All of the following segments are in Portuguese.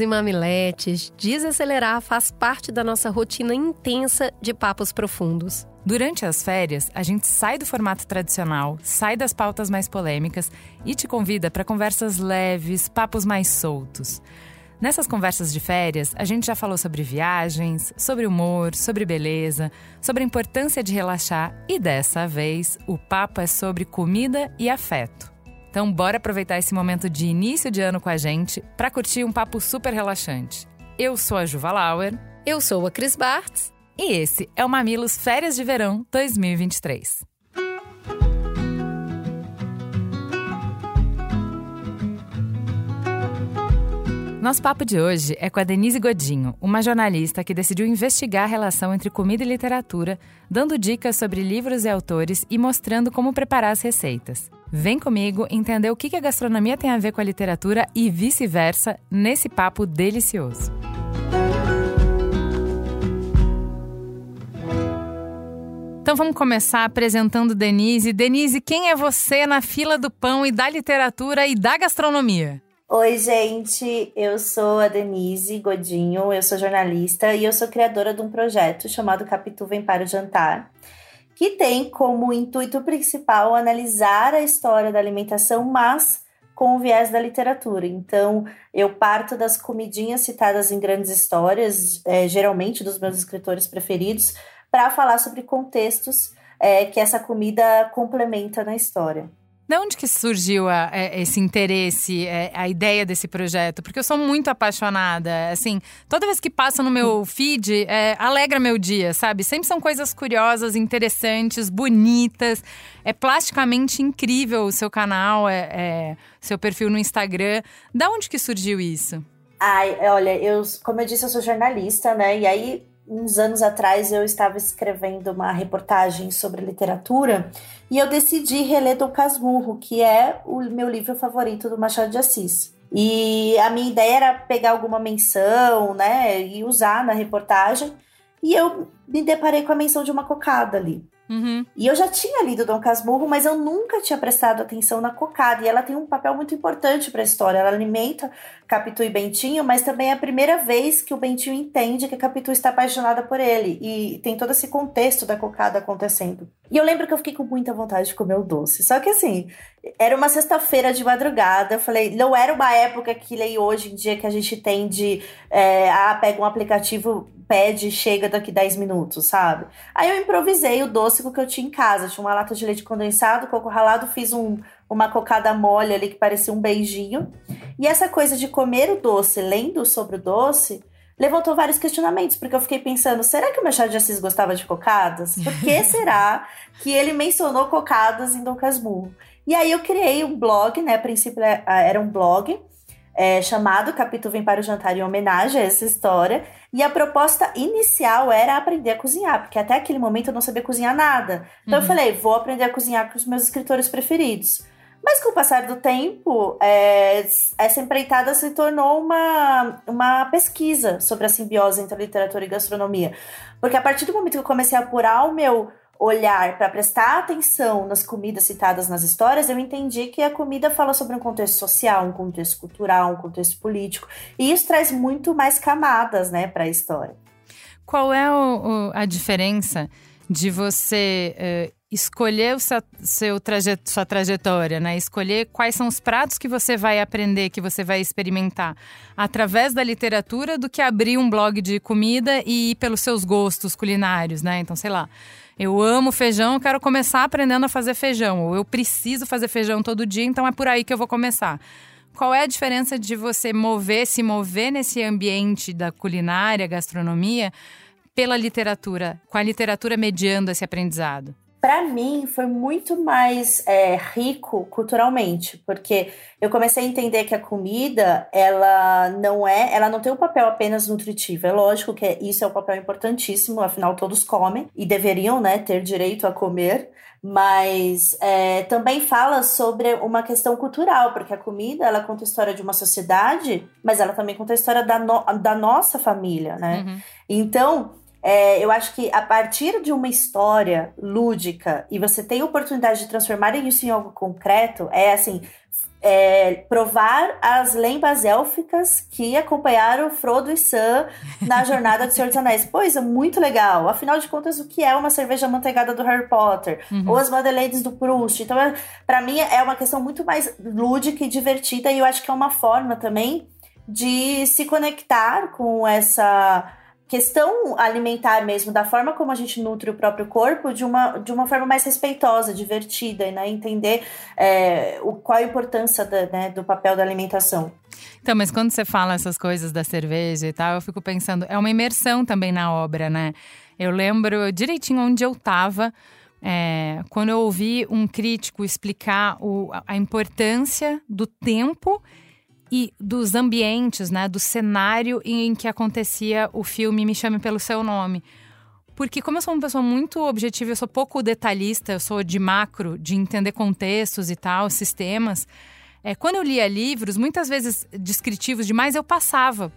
e mamiletes, desacelerar faz parte da nossa rotina intensa de papos profundos. Durante as férias, a gente sai do formato tradicional, sai das pautas mais polêmicas e te convida para conversas leves, papos mais soltos. Nessas conversas de férias, a gente já falou sobre viagens, sobre humor, sobre beleza, sobre a importância de relaxar e dessa vez o papo é sobre comida e afeto. Então, bora aproveitar esse momento de início de ano com a gente para curtir um papo super relaxante. Eu sou a Juva Lauer. Eu sou a Cris Bartz. E esse é o Mamilos Férias de Verão 2023. Nosso papo de hoje é com a Denise Godinho, uma jornalista que decidiu investigar a relação entre comida e literatura, dando dicas sobre livros e autores e mostrando como preparar as receitas. Vem comigo entender o que a gastronomia tem a ver com a literatura e vice-versa nesse papo delicioso. Então vamos começar apresentando Denise. Denise, quem é você na fila do pão e da literatura e da gastronomia? Oi, gente, eu sou a Denise Godinho, eu sou jornalista e eu sou criadora de um projeto chamado Capitu Vem para o Jantar, que tem como intuito principal analisar a história da alimentação, mas com o viés da literatura. Então, eu parto das comidinhas citadas em grandes histórias, é, geralmente dos meus escritores preferidos, para falar sobre contextos é, que essa comida complementa na história. De onde que surgiu a, é, esse interesse, é, a ideia desse projeto? Porque eu sou muito apaixonada. Assim, toda vez que passa no meu feed, é, alegra meu dia, sabe? Sempre são coisas curiosas, interessantes, bonitas. É plasticamente incrível o seu canal, é, é seu perfil no Instagram. Da onde que surgiu isso? Ai, olha, eu, como eu disse, eu sou jornalista, né? E aí uns anos atrás eu estava escrevendo uma reportagem sobre literatura e eu decidi reler Dom Casmurro, que é o meu livro favorito do Machado de Assis. E a minha ideia era pegar alguma menção, né, e usar na reportagem. E eu me deparei com a menção de uma cocada ali. Uhum. E eu já tinha lido Dom Casmurro, mas eu nunca tinha prestado atenção na cocada. E ela tem um papel muito importante para a história. Ela alimenta Capitu e Bentinho, mas também é a primeira vez que o Bentinho entende que a Capitu está apaixonada por ele. E tem todo esse contexto da cocada acontecendo. E eu lembro que eu fiquei com muita vontade de comer o doce. Só que assim, era uma sexta-feira de madrugada. Eu falei, não era uma época que lei hoje em dia que a gente tem de. É, ah, pega um aplicativo pede chega daqui 10 minutos, sabe? Aí eu improvisei o doce que eu tinha em casa. Tinha uma lata de leite condensado, coco ralado, fiz um, uma cocada mole ali que parecia um beijinho. E essa coisa de comer o doce, lendo sobre o doce, levantou vários questionamentos, porque eu fiquei pensando, será que o Machado de Assis gostava de cocadas? Por que será que ele mencionou cocadas em Dom Casmurro? E aí eu criei um blog, né? A princípio é, era um blog, é, chamado Capítulo Vem para o Jantar em homenagem a essa história. E a proposta inicial era aprender a cozinhar, porque até aquele momento eu não sabia cozinhar nada. Então uhum. eu falei, vou aprender a cozinhar com os meus escritores preferidos. Mas com o passar do tempo, é, essa empreitada se tornou uma, uma pesquisa sobre a simbiose entre literatura e gastronomia. Porque a partir do momento que eu comecei a apurar o meu olhar para prestar atenção nas comidas citadas nas histórias, eu entendi que a comida fala sobre um contexto social, um contexto cultural, um contexto político, e isso traz muito mais camadas, né, para a história. Qual é o, o, a diferença de você uh, escolher o seu, seu trajet, sua trajetória, né? Escolher quais são os pratos que você vai aprender, que você vai experimentar através da literatura, do que abrir um blog de comida e ir pelos seus gostos culinários, né? Então, sei lá eu amo feijão, eu quero começar aprendendo a fazer feijão. Ou eu preciso fazer feijão todo dia, então é por aí que eu vou começar. Qual é a diferença de você mover, se mover nesse ambiente da culinária, gastronomia, pela literatura, com a literatura mediando esse aprendizado? Para mim foi muito mais é, rico culturalmente, porque eu comecei a entender que a comida ela não é, ela não tem um papel apenas nutritivo. É lógico que isso é um papel importantíssimo, afinal todos comem e deveriam, né, ter direito a comer. Mas é, também fala sobre uma questão cultural, porque a comida ela conta a história de uma sociedade, mas ela também conta a história da, no, da nossa família, né? Uhum. Então, é, eu acho que a partir de uma história lúdica e você tem a oportunidade de transformar isso em algo concreto, é assim. É, provar as lembas élficas que acompanharam Frodo e Sam na jornada do Senhor dos Anéis. Pois é, muito legal. Afinal de contas, o que é uma cerveja manteigada do Harry Potter? Uhum. Ou as Madeleines do Proust? Então, é, para mim, é uma questão muito mais lúdica e divertida, e eu acho que é uma forma também de se conectar com essa questão alimentar mesmo, da forma como a gente nutre o próprio corpo, de uma, de uma forma mais respeitosa, divertida, né? Entender é, o, qual a importância da, né, do papel da alimentação. Então, mas quando você fala essas coisas da cerveja e tal, eu fico pensando, é uma imersão também na obra, né? Eu lembro direitinho onde eu estava é, quando eu ouvi um crítico explicar o, a importância do tempo e dos ambientes, né, do cenário em que acontecia o filme Me Chame Pelo Seu Nome. Porque como eu sou uma pessoa muito objetiva, eu sou pouco detalhista, eu sou de macro, de entender contextos e tal, sistemas. É, quando eu lia livros, muitas vezes descritivos demais, eu passava,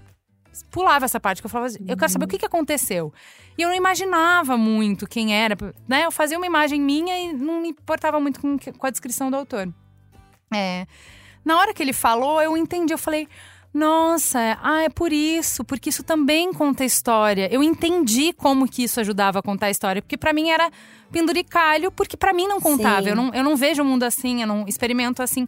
pulava essa parte, que eu falava, eu quero saber o que, que aconteceu. E eu não imaginava muito quem era, né? Eu fazia uma imagem minha e não me importava muito com, com a descrição do autor. É, na hora que ele falou, eu entendi. Eu falei, nossa, ah, é por isso, porque isso também conta história. Eu entendi como que isso ajudava a contar a história, porque para mim era penduricalho, porque para mim não contava. Eu não, eu não vejo o mundo assim, eu não experimento assim.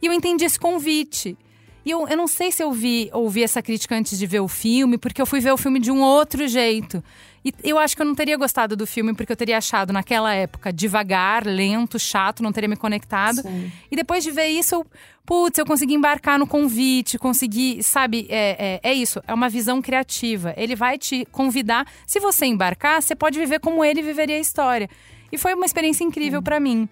E eu entendi esse convite. E eu, eu não sei se eu vi, ouvi essa crítica antes de ver o filme, porque eu fui ver o filme de um outro jeito. E eu acho que eu não teria gostado do filme, porque eu teria achado naquela época devagar, lento, chato, não teria me conectado. Sim. E depois de ver isso, eu, putz, eu consegui embarcar no convite, consegui, sabe, é, é, é isso, é uma visão criativa. Ele vai te convidar. Se você embarcar, você pode viver como ele viveria a história. E foi uma experiência incrível para mim.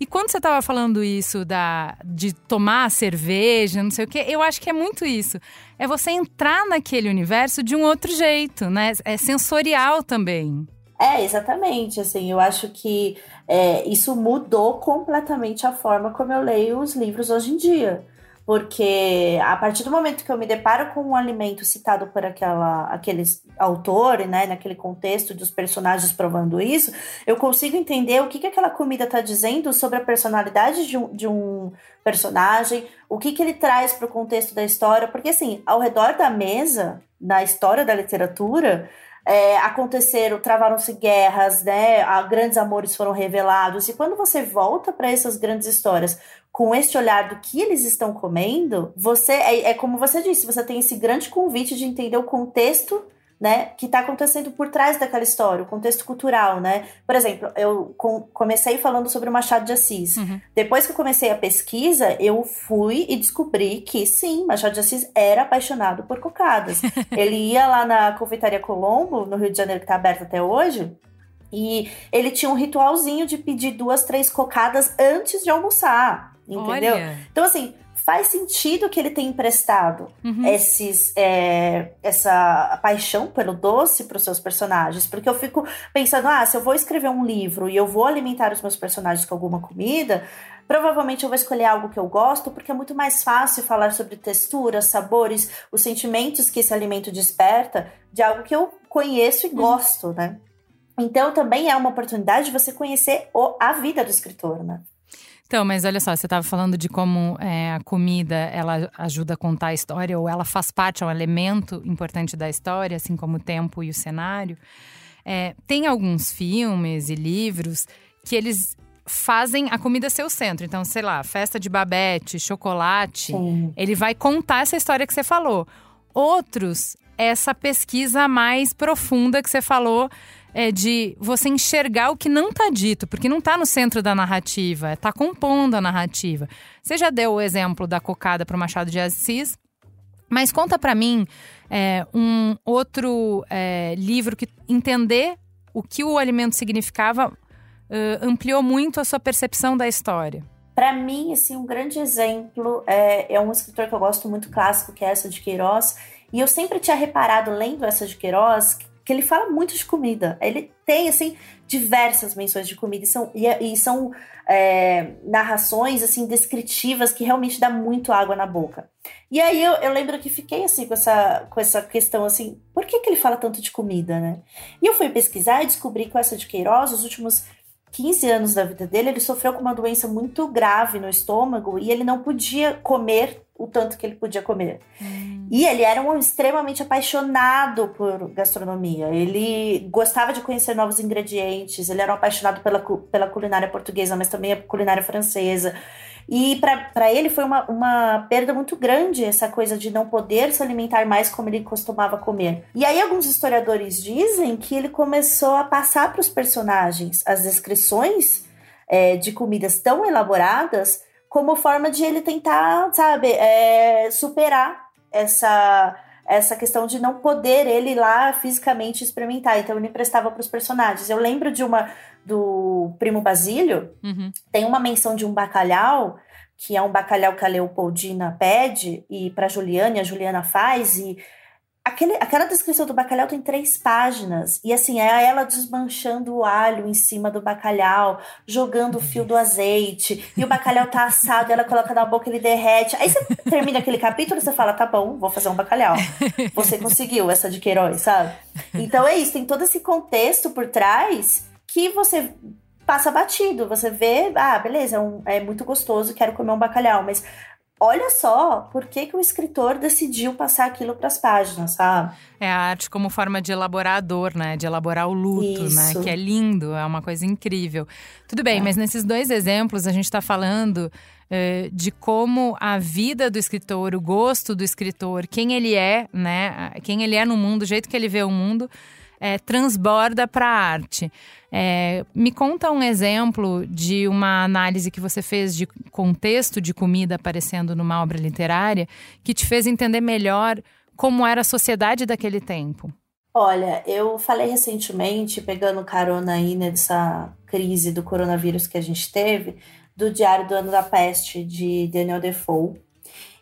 E quando você estava falando isso da, de tomar cerveja, não sei o quê, eu acho que é muito isso. É você entrar naquele universo de um outro jeito, né? É sensorial também. É, exatamente. Assim, eu acho que é, isso mudou completamente a forma como eu leio os livros hoje em dia porque a partir do momento que eu me deparo com um alimento citado por aquela, aquele autor, né, naquele contexto dos personagens provando isso, eu consigo entender o que, que aquela comida está dizendo sobre a personalidade de um, de um personagem, o que, que ele traz para o contexto da história, porque assim, ao redor da mesa, na história da literatura, é, aconteceram, travaram-se guerras, né? Grandes amores foram revelados. E quando você volta para essas grandes histórias com este olhar do que eles estão comendo, você é, é como você disse, você tem esse grande convite de entender o contexto né, que está acontecendo por trás daquela história, o contexto cultural, né? Por exemplo, eu com, comecei falando sobre o Machado de Assis. Uhum. Depois que eu comecei a pesquisa, eu fui e descobri que sim, Machado de Assis era apaixonado por cocadas. ele ia lá na confeitaria Colombo, no Rio de Janeiro, que está aberta até hoje, e ele tinha um ritualzinho de pedir duas, três cocadas antes de almoçar. Entendeu? Olha. Então, assim, faz sentido que ele tenha emprestado uhum. esses, é, essa paixão pelo doce para os seus personagens. Porque eu fico pensando, ah, se eu vou escrever um livro e eu vou alimentar os meus personagens com alguma comida, provavelmente eu vou escolher algo que eu gosto, porque é muito mais fácil falar sobre texturas, sabores, os sentimentos que esse alimento desperta, de algo que eu conheço e uhum. gosto, né? Então também é uma oportunidade de você conhecer o, a vida do escritor, né? Então, mas olha só, você estava falando de como é, a comida ela ajuda a contar a história, ou ela faz parte, é um elemento importante da história, assim como o tempo e o cenário. É, tem alguns filmes e livros que eles fazem a comida ser o centro. Então, sei lá, festa de babete, chocolate, Sim. ele vai contar essa história que você falou. Outros, essa pesquisa mais profunda que você falou é de você enxergar o que não está dito, porque não está no centro da narrativa, está compondo a narrativa. Você já deu o exemplo da cocada para o Machado de Assis, mas conta para mim é, um outro é, livro que entender o que o alimento significava uh, ampliou muito a sua percepção da história? Para mim, assim, um grande exemplo é, é um escritor que eu gosto muito clássico, que é essa de Queiroz. E eu sempre tinha reparado, lendo essa de Queiroz, que ele fala muito de comida. Ele tem, assim, diversas menções de comida. E são, e, e são é, narrações, assim, descritivas que realmente dá muito água na boca. E aí eu, eu lembro que fiquei, assim, com essa, com essa questão, assim, por que, que ele fala tanto de comida, né? E eu fui pesquisar e descobri que essa de Queiroz, os últimos 15 anos da vida dele, ele sofreu com uma doença muito grave no estômago e ele não podia comer o tanto que ele podia comer. Hum. E ele era um extremamente apaixonado por gastronomia. Ele gostava de conhecer novos ingredientes, ele era um apaixonado pela, pela culinária portuguesa, mas também a culinária francesa. E para ele foi uma, uma perda muito grande essa coisa de não poder se alimentar mais como ele costumava comer. E aí, alguns historiadores dizem que ele começou a passar para os personagens as descrições é, de comidas tão elaboradas como forma de ele tentar, sabe, é, superar essa essa questão de não poder ele lá fisicamente experimentar. Então ele emprestava para os personagens. Eu lembro de uma do Primo Basílio, uhum. tem uma menção de um bacalhau, que é um bacalhau que a Leopoldina pede, e para Juliana, a Juliana faz, e aquele, aquela descrição do bacalhau tem três páginas. E assim, é ela desmanchando o alho em cima do bacalhau, jogando o fio do azeite, e o bacalhau tá assado, ela coloca na boca, ele derrete. Aí você termina aquele capítulo e você fala: tá bom, vou fazer um bacalhau. Você conseguiu essa de Queiroz, sabe? Então é isso, tem todo esse contexto por trás que você passa batido. Você vê, ah, beleza, é, um, é muito gostoso, quero comer um bacalhau, mas olha só por que, que o escritor decidiu passar aquilo para as páginas, sabe? É a arte como forma de elaborar a dor, né? De elaborar o luto, né? Isso. né? Que é lindo, é uma coisa incrível. Tudo bem, é. mas nesses dois exemplos a gente está falando eh, de como a vida do escritor, o gosto do escritor, quem ele é, né? Quem ele é no mundo, o jeito que ele vê o mundo é, transborda para a arte. É, me conta um exemplo de uma análise que você fez de contexto de comida aparecendo numa obra literária que te fez entender melhor como era a sociedade daquele tempo. Olha, eu falei recentemente, pegando carona aí nessa crise do coronavírus que a gente teve, do Diário do Ano da Peste, de Daniel Defoe.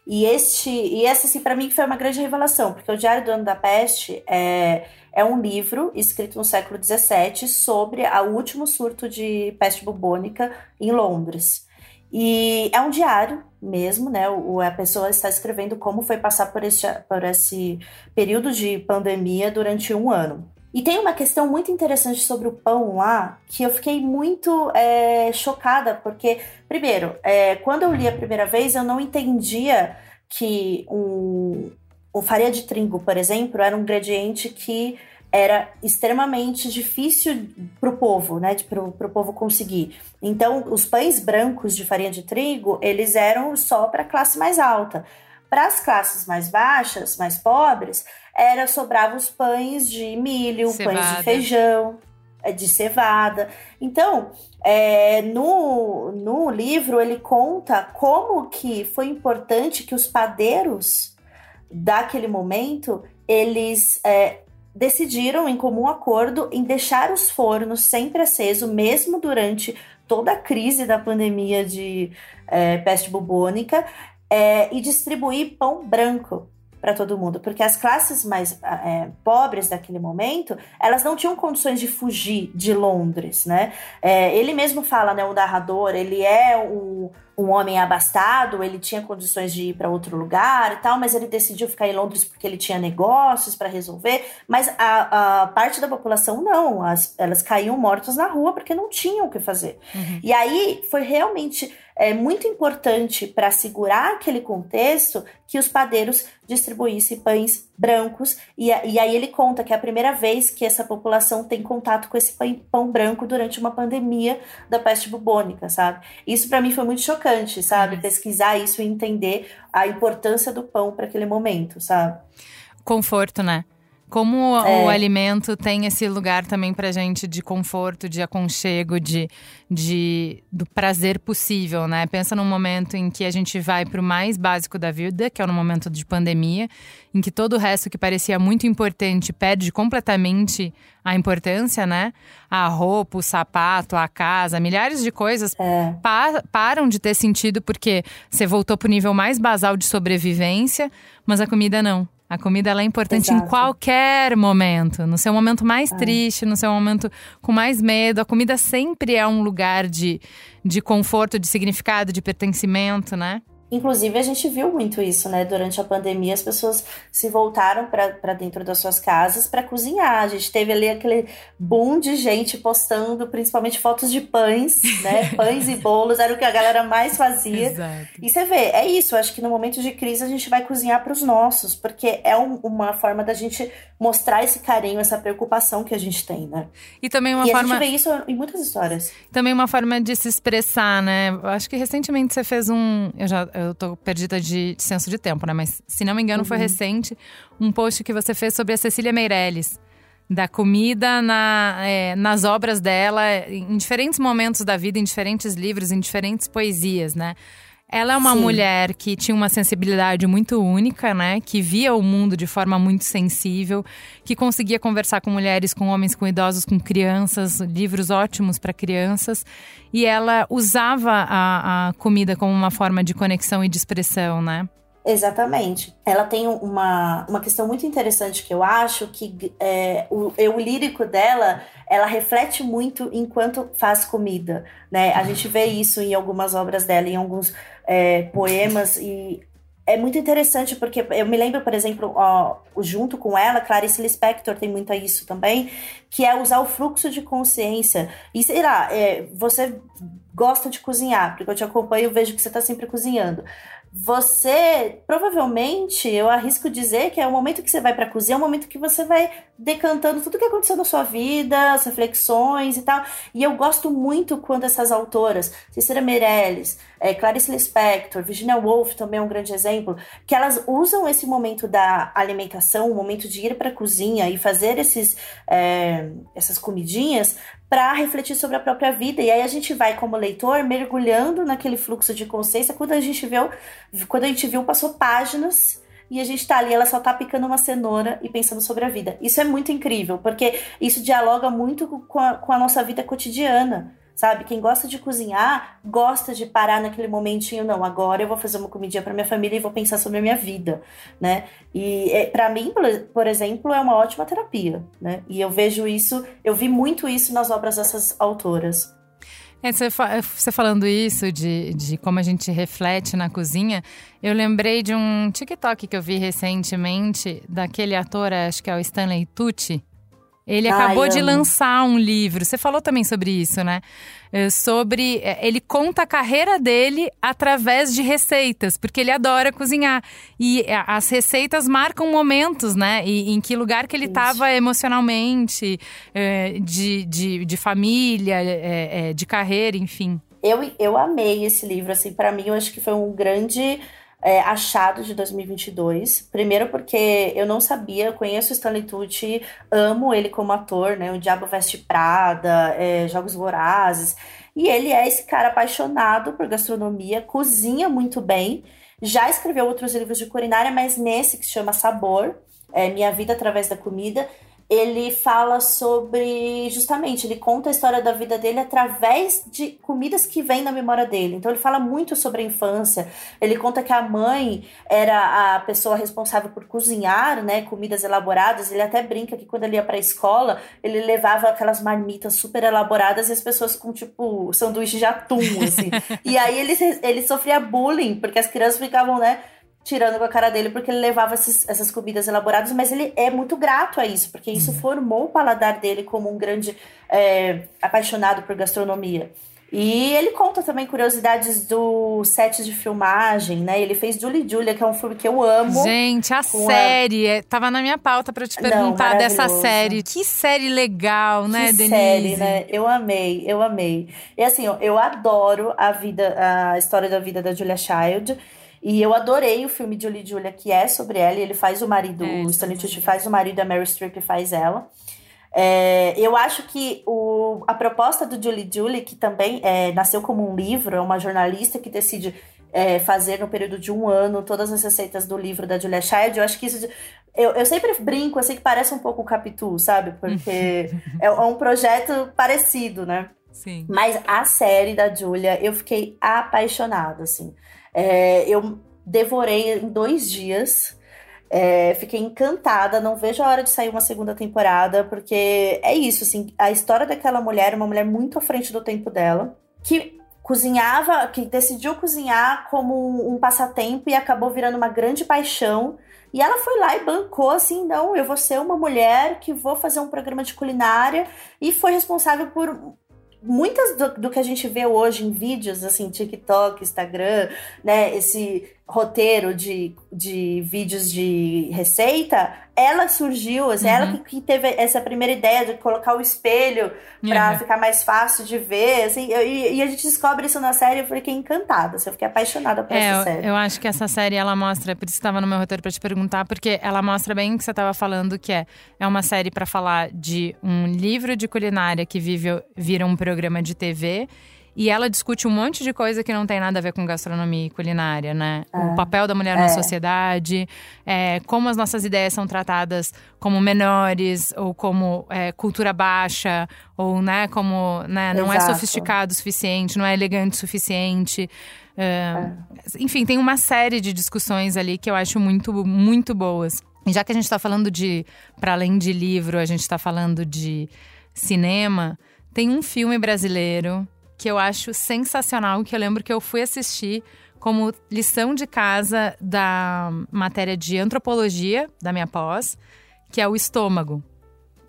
E este, e essa, assim, para mim foi uma grande revelação, porque o Diário do Ano da Peste é, é um livro escrito no século XVII sobre o último surto de peste bubônica em Londres. E é um diário mesmo, né? O, a pessoa está escrevendo como foi passar por esse, por esse período de pandemia durante um ano. E tem uma questão muito interessante sobre o pão lá, que eu fiquei muito é, chocada, porque, primeiro, é, quando eu li a primeira vez, eu não entendia que um, o farinha de trigo, por exemplo, era um ingrediente que era extremamente difícil para o povo, né, para o povo conseguir. Então, os pães brancos de farinha de trigo, eles eram só para a classe mais alta. Para as classes mais baixas, mais pobres, era sobravam os pães de milho, cevada. pães de feijão, é, de cevada. Então, é, no, no livro ele conta como que foi importante que os padeiros daquele momento, eles é, decidiram, em comum acordo, em deixar os fornos sempre acesos, mesmo durante toda a crise da pandemia de é, peste bubônica, é, e distribuir pão branco para todo mundo, porque as classes mais é, pobres daquele momento, elas não tinham condições de fugir de Londres, né? É, ele mesmo fala, né, o narrador, ele é um, um homem abastado, ele tinha condições de ir para outro lugar e tal, mas ele decidiu ficar em Londres porque ele tinha negócios para resolver. Mas a, a, parte da população não, as, elas caíam mortas na rua porque não tinham o que fazer. Uhum. E aí foi realmente é muito importante para segurar aquele contexto que os padeiros distribuíssem pães brancos. E, e aí ele conta que é a primeira vez que essa população tem contato com esse pão, pão branco durante uma pandemia da peste bubônica, sabe? Isso para mim foi muito chocante, sabe? Uhum. Pesquisar isso e entender a importância do pão para aquele momento, sabe? Conforto, né? Como é. o alimento tem esse lugar também pra gente de conforto, de aconchego, de, de do prazer possível, né? Pensa num momento em que a gente vai pro mais básico da vida, que é no momento de pandemia, em que todo o resto que parecia muito importante perde completamente a importância, né? A roupa, o sapato, a casa, milhares de coisas é. pa param de ter sentido porque você voltou pro nível mais basal de sobrevivência, mas a comida não. A comida ela é importante Exato. em qualquer momento. No seu momento mais é. triste, no seu momento com mais medo. A comida sempre é um lugar de, de conforto, de significado, de pertencimento, né? Inclusive, a gente viu muito isso, né? Durante a pandemia, as pessoas se voltaram para dentro das suas casas para cozinhar. A gente teve ali aquele boom de gente postando, principalmente fotos de pães, né? Pães e bolos era o que a galera mais fazia. Exato. E você vê, é isso. Acho que no momento de crise a gente vai cozinhar para os nossos, porque é um, uma forma da gente mostrar esse carinho, essa preocupação que a gente tem, né? E também uma e forma. A gente vê isso em muitas histórias. Também uma forma de se expressar, né? Acho que recentemente você fez um. Eu já eu tô perdida de, de senso de tempo, né? Mas se não me engano, uhum. foi recente um post que você fez sobre a Cecília Meirelles. Da comida na, é, nas obras dela, em diferentes momentos da vida, em diferentes livros, em diferentes poesias, né? Ela é uma Sim. mulher que tinha uma sensibilidade muito única, né? Que via o mundo de forma muito sensível, que conseguia conversar com mulheres, com homens, com idosos, com crianças, livros ótimos para crianças. E ela usava a, a comida como uma forma de conexão e de expressão, né? Exatamente. Ela tem uma, uma questão muito interessante que eu acho que é, o eu lírico dela, ela reflete muito enquanto faz comida, né? A gente vê isso em algumas obras dela, em alguns é, poemas e é muito interessante porque eu me lembro, por exemplo, ó, junto com ela, Clarice Lispector tem muito isso também, que é usar o fluxo de consciência. E sei lá, é, você gosta de cozinhar, porque eu te acompanho e vejo que você está sempre cozinhando você provavelmente, eu arrisco dizer que é o momento que você vai para a cozinha, é o momento que você vai decantando tudo que aconteceu na sua vida, as reflexões e tal. E eu gosto muito quando essas autoras, Cecília Meirelles, é, Clarice Lispector, Virginia Woolf também é um grande exemplo, que elas usam esse momento da alimentação, o momento de ir para a cozinha e fazer esses, é, essas comidinhas para refletir sobre a própria vida. E aí a gente vai, como leitor, mergulhando naquele fluxo de consciência. Quando a gente viu, quando a gente viu, passou páginas e a gente tá ali, ela só tá picando uma cenoura e pensando sobre a vida. Isso é muito incrível, porque isso dialoga muito com a, com a nossa vida cotidiana sabe? Quem gosta de cozinhar, gosta de parar naquele momentinho, não, agora eu vou fazer uma comidinha para minha família e vou pensar sobre a minha vida, né? E é, para mim, por exemplo, é uma ótima terapia, né? E eu vejo isso, eu vi muito isso nas obras dessas autoras. É, você, você falando isso, de, de como a gente reflete na cozinha, eu lembrei de um TikTok que eu vi recentemente, daquele ator, acho que é o Stanley Tucci, ele acabou de lançar um livro. Você falou também sobre isso, né? É, sobre. É, ele conta a carreira dele através de receitas, porque ele adora cozinhar. E é, as receitas marcam momentos, né? E em que lugar que ele estava emocionalmente, de, de, de família, de carreira, enfim. Eu, eu amei esse livro, assim, para mim eu acho que foi um grande é, achado de 2022. Primeiro porque eu não sabia, conheço o Stanley Tucci, amo ele como ator, né? O Diabo Veste Prada, é, Jogos Vorazes. E ele é esse cara apaixonado por gastronomia, cozinha muito bem. Já escreveu outros livros de culinária, mas nesse que se chama Sabor, é, Minha Vida Através da Comida, ele fala sobre justamente, ele conta a história da vida dele através de comidas que vêm na memória dele. Então ele fala muito sobre a infância. Ele conta que a mãe era a pessoa responsável por cozinhar, né, comidas elaboradas. Ele até brinca que quando ele ia para a escola, ele levava aquelas marmitas super elaboradas e as pessoas com tipo sanduíche de atum assim. e aí ele ele sofria bullying porque as crianças ficavam, né, tirando com a cara dele porque ele levava esses, essas comidas elaboradas, mas ele é muito grato a isso, porque isso uhum. formou o paladar dele como um grande é, apaixonado por gastronomia. E ele conta também curiosidades do set de filmagem, né? Ele fez Julie Julia, que é um filme que eu amo. Gente, a série. A... Tava na minha pauta para te perguntar Não, dessa série. Que série legal, né, que Denise? série, né? Eu amei, eu amei. E assim, eu, eu adoro a vida, a história da vida da Julia Child. E eu adorei o filme Julie Julia, que é sobre ela, e ele faz o marido, É, o Stanley também. Tucci faz o marido, a Meryl Streep faz ela. É, eu acho que o, a proposta do Julie Julie, que também é, nasceu como um livro, é uma jornalista que decide é, fazer no período de um ano todas as receitas do livro da Julia Child, eu acho que isso. Eu, eu sempre brinco, eu sei que parece um pouco o Capitu, sabe? Porque é, é um projeto parecido, né? Sim. Mas a série da Julia, eu fiquei apaixonada, assim. É, eu devorei em dois dias. É, fiquei encantada, não vejo a hora de sair uma segunda temporada, porque é isso, assim, a história daquela mulher, uma mulher muito à frente do tempo dela, que cozinhava, que decidiu cozinhar como um passatempo e acabou virando uma grande paixão. E ela foi lá e bancou assim, não, eu vou ser uma mulher que vou fazer um programa de culinária e foi responsável por muitas do, do que a gente vê hoje em vídeos, assim, TikTok, Instagram, né, esse roteiro de, de vídeos de receita, ela surgiu, assim, Uhum. ela que, teve essa primeira ideia de colocar o espelho pra Uhum. ficar mais fácil de ver, assim, e, e a gente descobre isso na série, eu fiquei encantada, assim, eu fiquei apaixonada por É, essa eu, série. eu acho que essa série ela mostra, por isso estava no meu roteiro para te perguntar, porque ela mostra bem o que você estava falando, que é é uma série para falar de um livro de culinária que vive, vira um programa de TV. E ela discute um monte de coisa que não tem nada a ver com gastronomia e culinária, né? O papel da mulher na É. sociedade, é, como as nossas ideias são tratadas como menores, ou como é, cultura baixa, ou né, como né, não é Exato. sofisticado o suficiente, não é elegante o suficiente. É, Enfim, tem uma série de discussões ali que eu acho muito, muito boas. E já que a gente está falando de, para além de livro, a gente está falando de cinema, tem um filme brasileiro que eu acho sensacional, que eu lembro que eu fui assistir como lição de casa da matéria de antropologia da minha pós, que é o estômago.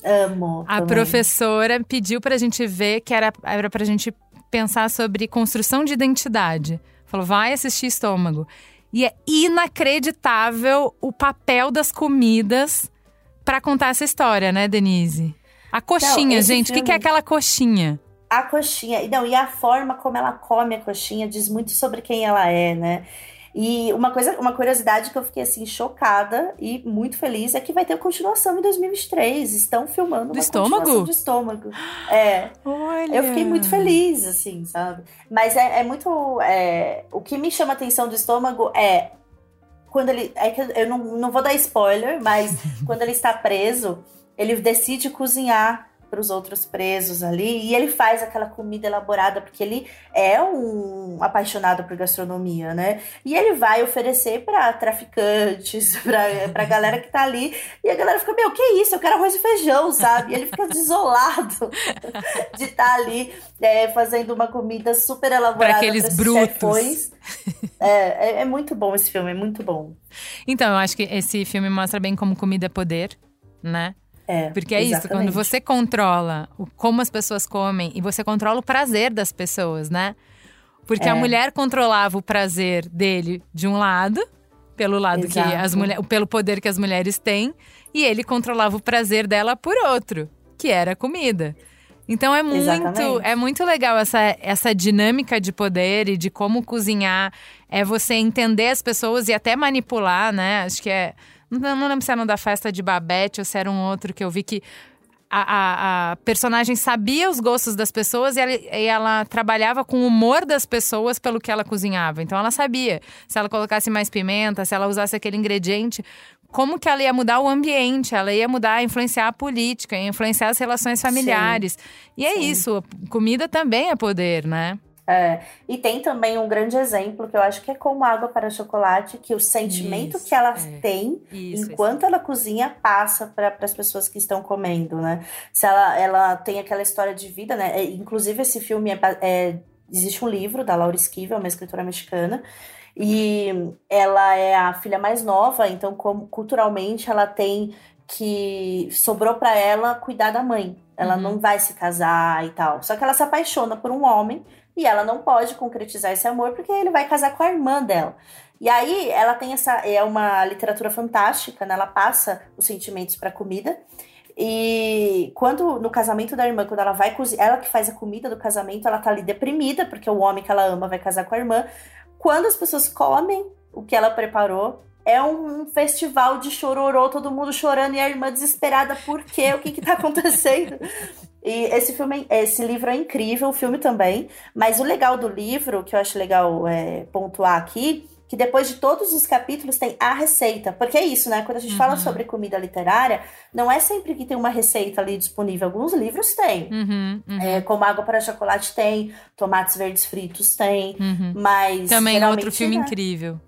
Amo. A também. professora pediu pra gente ver que era, era pra gente pensar sobre construção de identidade. Falou, vai assistir estômago. E é inacreditável o papel das comidas pra contar essa história, né, Denise? A coxinha, esse gente, o que, que é filme- aquela coxinha? A coxinha, e não, e a forma como ela come a coxinha diz muito sobre quem ela é, né? E uma coisa, uma curiosidade que eu fiquei assim chocada e muito feliz é que vai ter continuação em 2023. Estão filmando uma estômago? continuação do estômago. É, Olha. eu fiquei muito feliz, assim, sabe? Mas é, é muito. é, o que me chama a atenção do estômago é quando ele. É que eu não, não vou dar spoiler, mas quando ele está preso, ele decide cozinhar para os outros presos ali e ele faz aquela comida elaborada porque ele é um apaixonado por gastronomia, né? E ele vai oferecer para traficantes, para pra galera que tá ali e a galera fica, meu, que isso? Eu quero arroz e feijão, sabe? E ele fica desolado de estar ali é, fazendo uma comida super elaborada Pra aqueles brutos. chefões. É, é, é muito bom esse filme, é muito bom. Então, eu acho que esse filme mostra bem como comida é poder, né? É, Porque é isso, exatamente. quando você controla o, como as pessoas comem e você controla o prazer das pessoas, né? Porque a É. mulher controlava o prazer dele de um lado, pelo lado que Exato. as mulheres, pelo poder que as mulheres têm, e ele controlava o prazer dela por outro, que era a comida. Então é muito, Exatamente. é muito legal essa, essa dinâmica de poder e de como cozinhar. É você entender as pessoas e até manipular, né? Acho que é. Não, não lembro se era um da festa de Babette ou se era um outro que eu vi que a, a- a personagem sabia os gostos das pessoas e ela, e ela trabalhava com o humor das pessoas pelo que ela cozinhava. Então ela sabia se ela colocasse mais pimenta, se ela usasse aquele ingrediente, como que ela ia mudar o ambiente, ela ia mudar, influenciar a política, ia influenciar as relações familiares. E é Sim. isso, comida também é poder, né? É, e tem também um grande exemplo que eu acho que é como água para chocolate, que o sentimento Isso, que ela é. tem Isso, enquanto ela cozinha passa para as pessoas que estão comendo, né? Se ela, ela tem aquela história de vida, né? É, Inclusive esse filme é, é- existe um livro da Laura Esquivel, uma escritora mexicana, e ela é a filha mais nova, então como culturalmente ela tem que sobrou para ela cuidar da mãe. Ela Uhum. não vai se casar e tal. Só que ela se apaixona por um homem e ela não pode concretizar esse amor porque ele vai casar com a irmã dela. E aí ela tem essa é uma literatura fantástica, né? Ela passa os sentimentos para comida. E quando no casamento da irmã, quando ela vai cozinhar, ela que faz a comida do casamento, ela tá ali deprimida porque o homem que ela ama vai casar com a irmã. Quando as pessoas comem o que ela preparou. É um festival de chororô, todo mundo chorando e a irmã desesperada, por quê? O que que tá acontecendo? E esse filme, esse livro é incrível, o filme também. Mas o legal do livro, que eu acho legal é, pontuar aqui, que depois de todos os capítulos tem a receita. Porque é isso, né? Quando a gente uhum. fala sobre comida literária, não é sempre que tem uma receita ali disponível. Alguns livros têm. Uhum, uhum. É, como Água para Chocolate tem, Tomates Verdes Fritos tem. Uhum. Mas. Também é outro filme né? incrível.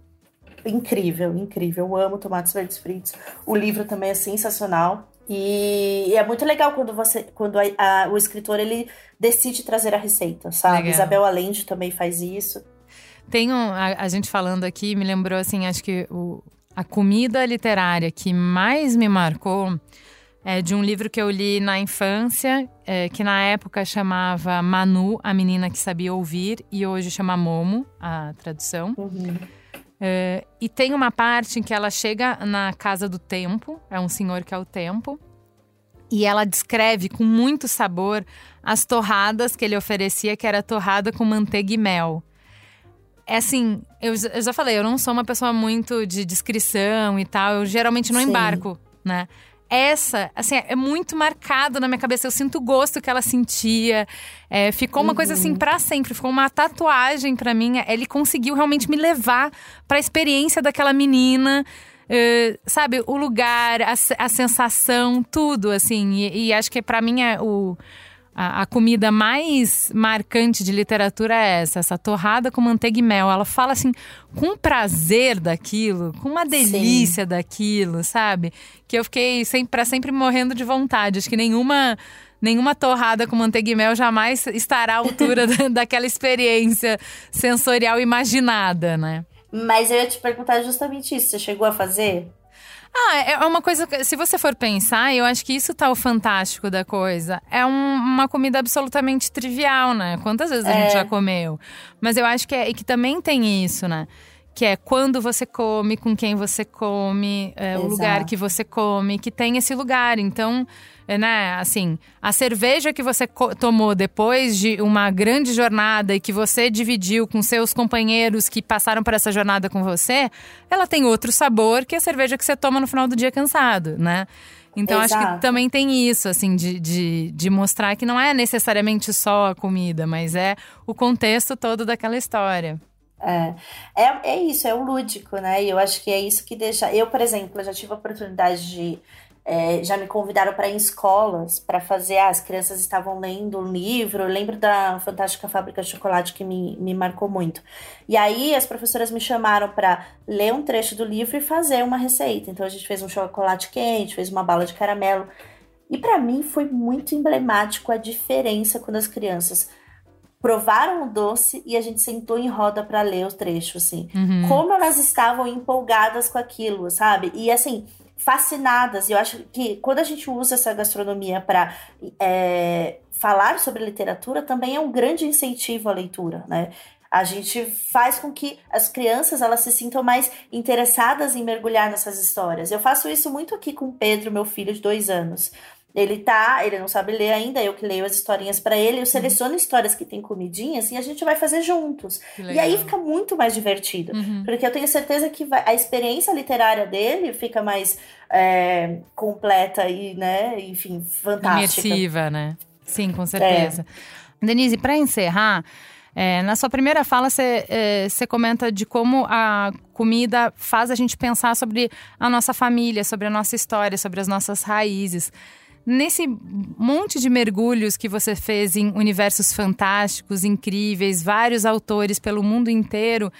Incrível, incrível. Eu amo Tomates Verdes Fritos. O livro também é sensacional. E é muito legal quando você, quando a, a, o escritor ele decide trazer a receita, sabe? Legal. Isabel Allende também faz isso. Tem um, a, a, gente falando aqui, me lembrou assim, acho que o, a comida literária que mais me marcou é de um livro que eu li na infância, é, que na época chamava Manu, a menina que sabia ouvir, e hoje chama Momo, a tradução. Uhum. É, e tem uma parte em que ela chega na casa do tempo, é um senhor que é o tempo, e ela descreve com muito sabor as torradas que ele oferecia, que era torrada com manteiga e mel é assim, eu, eu, já falei, eu não sou uma pessoa muito de descrição e tal, eu geralmente não Sim. embarco, né? Essa, assim, é muito marcado na minha cabeça. Eu sinto o gosto que ela sentia. É, ficou uma uhum. coisa assim uhum. para sempre. Ficou uma tatuagem para mim. Ele conseguiu realmente me levar para a experiência daquela menina. Uh, sabe, o lugar, a, a sensação, tudo, assim. E, e acho que para mim é o a, a, comida mais marcante de literatura é essa, essa torrada com manteiga e mel. Ela fala assim, com prazer daquilo, com uma delícia Sim. daquilo, sabe? Que eu fiquei sempre, para sempre morrendo de vontade. Acho que nenhuma nenhuma torrada com manteiga e mel jamais estará à altura daquela experiência sensorial imaginada, né? Mas eu ia te perguntar justamente isso. Você chegou a fazer? Ah, é uma coisa que, se você for pensar, eu acho que isso tá o fantástico da coisa. É um, uma comida absolutamente trivial, né? Quantas vezes é. a gente é. já comeu? Mas eu acho que, é, que também tem isso, né? Que é quando você come, com quem você come, é, o lugar que você come, que tem esse lugar. Então, é, né, assim, a cerveja que você tomou depois de uma grande jornada e que você dividiu com seus companheiros que passaram por essa jornada com você, ela tem outro sabor que a cerveja que você toma no final do dia cansado, né? Então Exato. acho que também tem isso, assim, de, de, de mostrar que não é necessariamente só a comida, mas é o contexto todo daquela história. É, é, é isso, é o lúdico, né? E eu acho que é isso que deixa. Eu, por exemplo, já tive a oportunidade de. É, já me convidaram para ir em escolas para fazer. Ah, as crianças estavam lendo um livro. Eu lembro da Fantástica Fábrica de Chocolate que me, me marcou muito. E aí as professoras me chamaram para ler um trecho do livro e fazer uma receita. Então a gente fez um chocolate quente, fez uma bala de caramelo. E para mim foi muito emblemático a diferença quando as crianças provaram o doce e a gente sentou em roda para ler o trecho, assim. Uhum. Como elas estavam empolgadas com aquilo, sabe? E assim, fascinadas. E eu acho que quando a gente usa essa gastronomia para é, falar sobre literatura, também é um grande incentivo à leitura, né? A gente faz com que as crianças elas se sintam mais interessadas em mergulhar nessas histórias. Eu faço isso muito aqui com o Pedro, meu filho de dois anos. Ele tá, ele não sabe ler ainda, eu que leio as historinhas para ele, eu uhum. seleciono uhum. histórias que tem comidinhas e a gente vai fazer juntos. E aí fica muito mais divertido. Uhum. Porque eu tenho certeza que vai, a experiência literária dele fica mais é, completa e, né, enfim, fantástica. Imersiva, né? Sim, com certeza. É. Denise, para encerrar, é, na sua primeira fala, você é, comenta de como a comida faz a gente pensar sobre a nossa família, sobre a nossa história, sobre as nossas raízes. Nesse monte de mergulhos que você fez em universos fantásticos, incríveis, vários autores pelo mundo inteiro,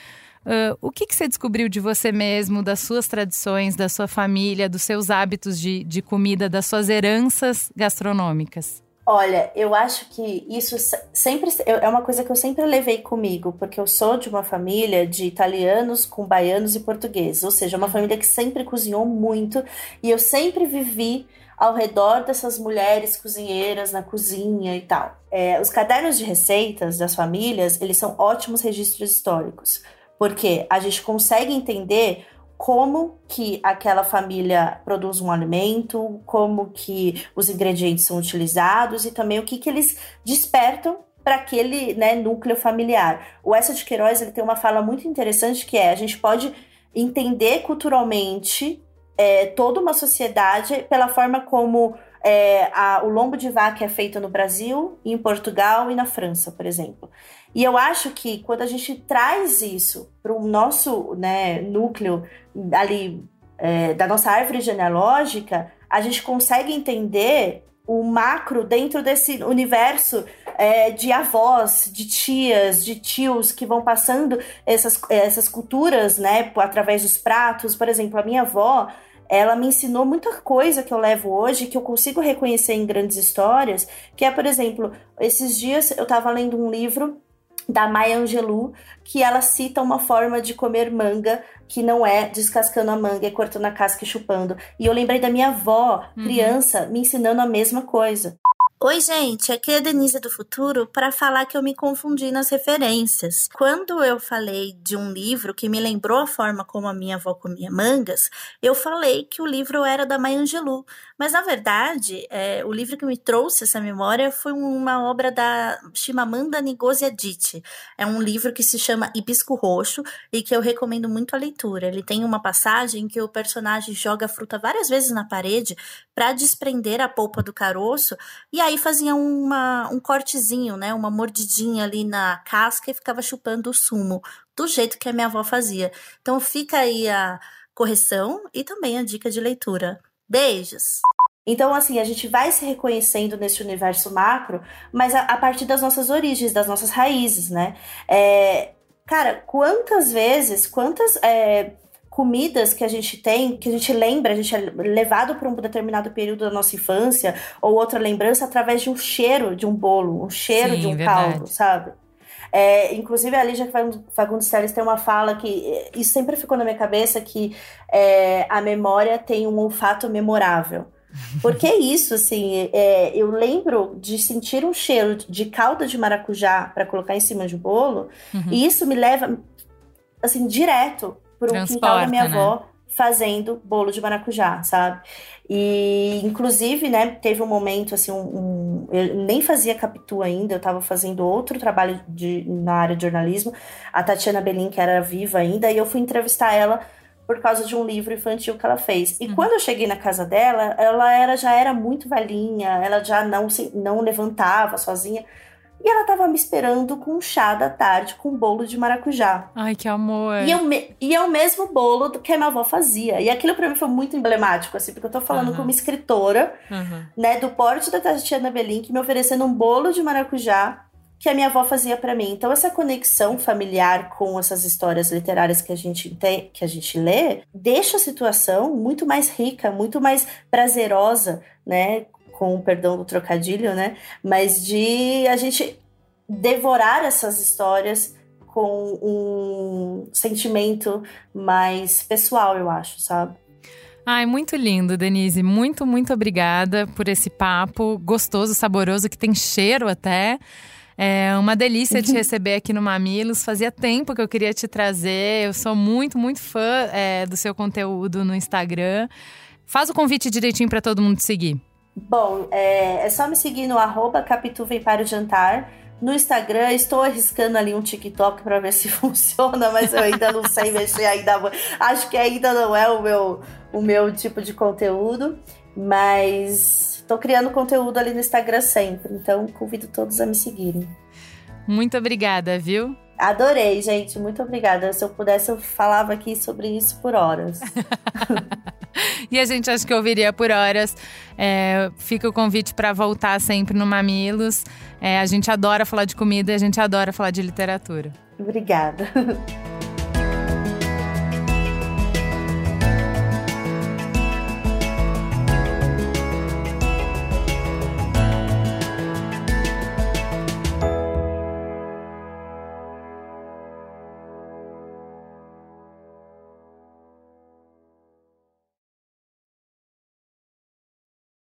uh, o que, que você descobriu de você mesmo, das suas tradições, da sua família, dos seus hábitos de, de comida, das suas heranças gastronômicas? Olha, eu acho que isso sempre é uma coisa que eu sempre levei comigo, porque eu sou de uma família de italianos com baianos e portugueses, ou seja, uma família que sempre cozinhou muito e eu sempre vivi ao redor dessas mulheres cozinheiras na cozinha e tal. É, os cadernos de receitas das famílias, eles são ótimos registros históricos, porque a gente consegue entender como que aquela família produz um alimento, como que os ingredientes são utilizados e também o que, que eles despertam para aquele né, núcleo familiar. O Essa de Queiroz ele tem uma fala muito interessante que é a gente pode entender culturalmente é, toda uma sociedade pela forma como é, a, o lombo de vaca é feito no Brasil, em Portugal e na França, por exemplo. E eu acho que quando a gente traz isso para o nosso né, núcleo ali é, da nossa árvore genealógica, a gente consegue entender o macro dentro desse universo é, de avós, de tias, de tios que vão passando essas, essas culturas, né, através dos pratos. Por exemplo, a minha avó, ela me ensinou muita coisa que eu levo hoje, que eu consigo reconhecer em grandes histórias, que é, por exemplo, esses dias eu estava lendo um livro da Maya Angelou, que ela cita uma forma de comer manga que não é descascando a manga, é cortando a casca e chupando. E eu lembrei da minha avó, uhum. criança, me ensinando a mesma coisa. Oi, gente, aqui é a Denise do Futuro para falar que eu me confundi nas referências. Quando eu falei de um livro que me lembrou a forma como a minha avó comia mangas, eu falei que o livro era da Maya Angelou. Mas, na verdade, é, o livro que me trouxe essa memória foi uma obra da Chimamanda Ngozi Adichie. É um livro que se chama Hibisco Roxo e que eu recomendo muito a leitura. Ele tem uma passagem que o personagem joga a fruta várias vezes na parede para desprender a polpa do caroço e aí fazia uma, um cortezinho, né, uma mordidinha ali na casca e ficava chupando o sumo, do jeito que a minha avó fazia. Então fica aí a correção e também a dica de leitura. Beijos! Então, assim, a gente vai se reconhecendo nesse universo macro, mas a, a partir das nossas origens, das nossas raízes, né? É, cara, quantas vezes, quantas é, comidas que a gente tem, que a gente lembra, a gente é levado para um determinado período da nossa infância, ou outra lembrança através de um cheiro de um bolo, um cheiro Sim, de um verdade. caldo, sabe? É, inclusive, a Lígia Fagundes Telles tem uma fala que é, isso sempre ficou na minha cabeça, que é, a memória tem um olfato memorável. Porque é isso, assim, é, eu lembro de sentir um cheiro de calda de maracujá para colocar em cima de bolo, uhum. e isso me leva, assim, direto para um quintal da minha né? avó fazendo bolo de maracujá, sabe? E, inclusive, né, teve um momento, assim, um, um, eu nem fazia Capitu ainda, eu estava fazendo outro trabalho de, na área de jornalismo, a Tatiana Belin, que era viva ainda, e eu fui entrevistar ela por causa de um livro infantil que ela fez. E uhum. quando eu cheguei na casa dela, ela era já era muito velhinha, ela já não se não levantava sozinha. E ela tava me esperando com um chá da tarde com um bolo de maracujá. Ai, que amor. E, eu me... e é o mesmo bolo que a minha avó fazia. E aquilo para mim foi muito emblemático, assim, porque eu tô falando uhum. com uma escritora, uhum. né, do porte da Tatiana Belink, me oferecendo um bolo de maracujá que a minha avó fazia para mim. Então essa conexão familiar com essas histórias literárias que a gente tem, que a gente lê, deixa a situação muito mais rica, muito mais prazerosa, né? Com o perdão do trocadilho, né? Mas de a gente devorar essas histórias com um sentimento mais pessoal, eu acho, sabe? Ai, muito lindo, Denise. Muito, muito obrigada por esse papo gostoso, saboroso, que tem cheiro até. É uma delícia te receber aqui no Mamilos. Fazia tempo que eu queria te trazer. Eu sou muito, muito fã é, do seu conteúdo no Instagram. Faz o convite direitinho para todo mundo te seguir. Bom, é, é só me seguir no arroba Capitu Vem para o Jantar. No Instagram, estou arriscando ali um TikTok para ver se funciona, mas eu ainda não sei mexer ainda. Acho que ainda não é o meu, o meu tipo de conteúdo, mas estou criando conteúdo ali no Instagram sempre, então convido todos a me seguirem. Muito obrigada, viu? Adorei, gente. Muito obrigada. Se eu pudesse, eu falava aqui sobre isso por horas. e a gente acha que ouviria por horas. É, fica o convite para voltar sempre no Mamilos. É, a gente adora falar de comida e a gente adora falar de literatura. Obrigada.